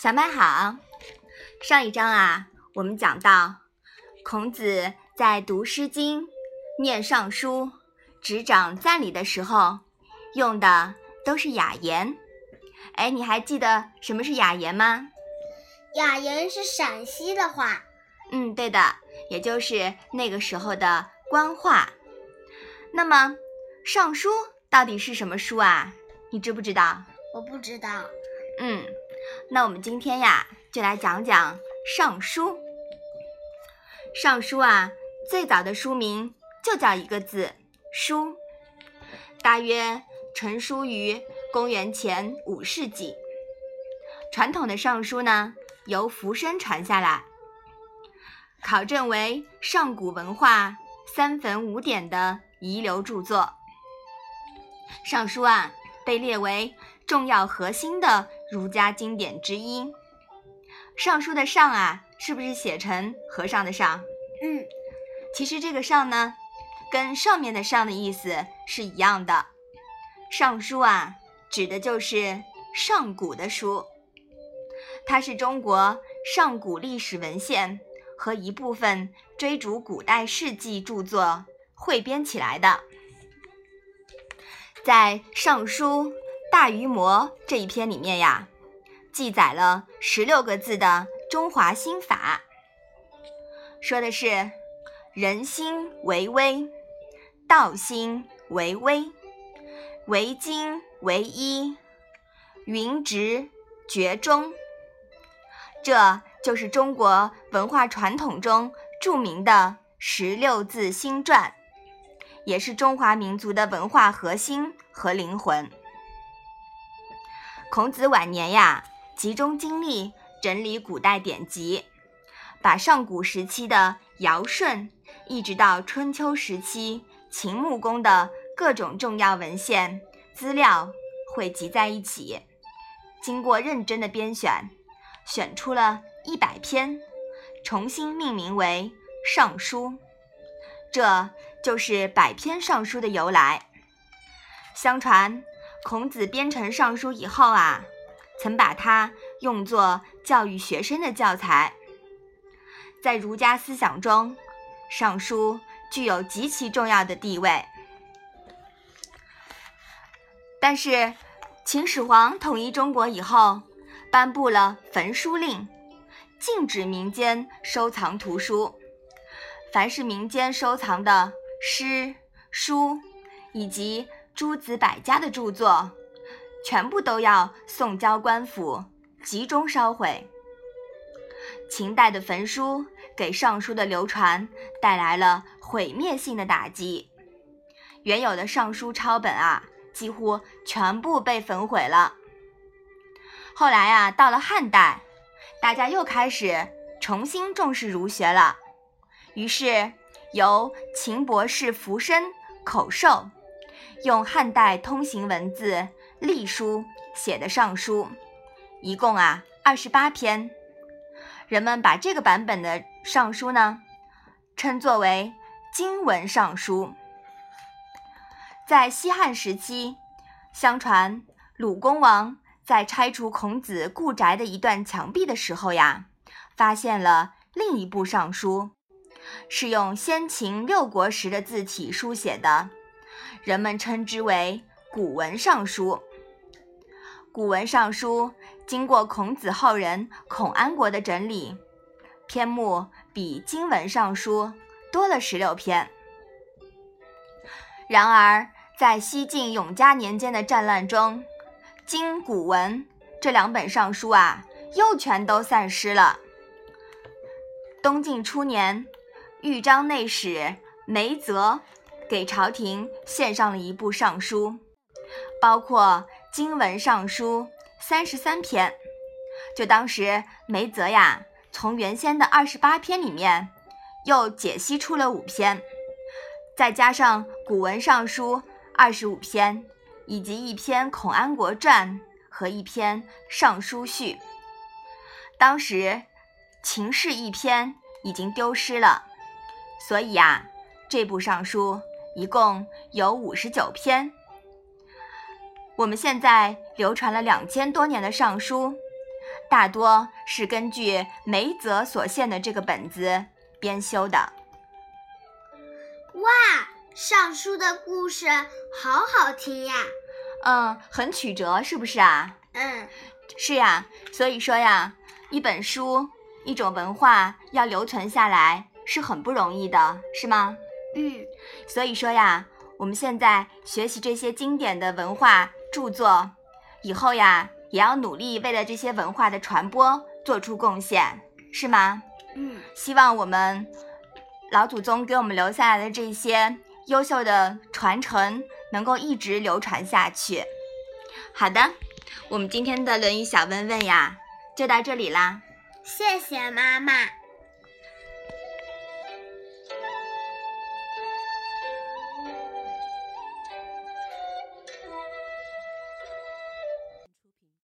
小麦好，上一章啊，我们讲到孔子在读《诗经》、念《尚书》、执掌赞礼的时候，用的都是雅言。哎，你还记得什么是雅言吗？雅言是陕西的话。嗯，对的，也就是那个时候的官话。那么，《尚书》到底是什么书啊？你知不知道？我不知道。嗯，那我们今天呀，就来讲讲《尚书》。《尚书》啊，最早的书名就叫一个字“书”，大约成书于公元前五世纪。传统的《尚书》呢，由浮生传下来，考证为上古文化三坟五典的遗留著作。《尚书》啊。被列为重要核心的儒家经典之一，《尚书》的“尚”啊，是不是写成和尚的“尚”？嗯，其实这个“尚”呢，跟上面的“上”的意思是一样的，《尚书》啊，指的就是上古的书，它是中国上古历史文献和一部分追逐古代事迹著作汇编起来的。在《尚书·大禹谟》这一篇里面呀，记载了十六个字的中华心法，说的是人心为微，道心为微，为精为一，云直绝中。这就是中国文化传统中著名的十六字心传。也是中华民族的文化核心和灵魂。孔子晚年呀，集中精力整理古代典籍，把上古时期的尧舜，一直到春秋时期秦穆公的各种重要文献资料汇集在一起，经过认真的编选，选出了一百篇，重新命名为《尚书》。这就是百篇尚书的由来。相传，孔子编成尚书以后啊，曾把它用作教育学生的教材。在儒家思想中，尚书具有极其重要的地位。但是，秦始皇统一中国以后，颁布了焚书令，禁止民间收藏图书。凡是民间收藏的诗、书以及诸子百家的著作，全部都要送交官府集中烧毁。秦代的焚书给尚书的流传带来了毁灭性的打击，原有的尚书抄本啊，几乎全部被焚毁了。后来啊，到了汉代，大家又开始重新重视儒学了。于是，由秦博士福生口授，用汉代通行文字隶书写的《尚书》，一共啊二十八篇。人们把这个版本的《尚书》呢，称作为《经文尚书》。在西汉时期，相传鲁公王在拆除孔子故宅的一段墙壁的时候呀，发现了另一部《尚书》。是用先秦六国时的字体书写的，人们称之为《古文尚书》。《古文尚书》经过孔子后人孔安国的整理，篇目比《经文尚书》多了十六篇。然而，在西晋永嘉年间的战乱中，《经》《古文》这两本尚书啊，又全都散失了。东晋初年。豫章内史梅泽给朝廷献上了一部尚书，包括经文尚书三十三篇。就当时梅泽呀，从原先的二十八篇里面，又解析出了五篇，再加上古文尚书二十五篇，以及一篇孔安国传和一篇尚书序。当时秦氏一篇已经丢失了。所以啊，这部尚书一共有五十九篇。我们现在流传了两千多年的尚书，大多是根据梅泽所献的这个本子编修的。哇，尚书的故事好好听呀！嗯，很曲折，是不是啊？嗯，是呀。所以说呀，一本书、一种文化要留存下来是很不容易的，是吗？嗯。所以说呀，我们现在学习这些经典的文化著作，以后呀，也要努力为了这些文化的传播做出贡献，是吗？嗯。希望我们。老祖宗给我们留下来的这些优秀的传承，能够一直流传下去。好的，我们今天的《论语》小问问呀，就到这里啦。谢谢妈妈。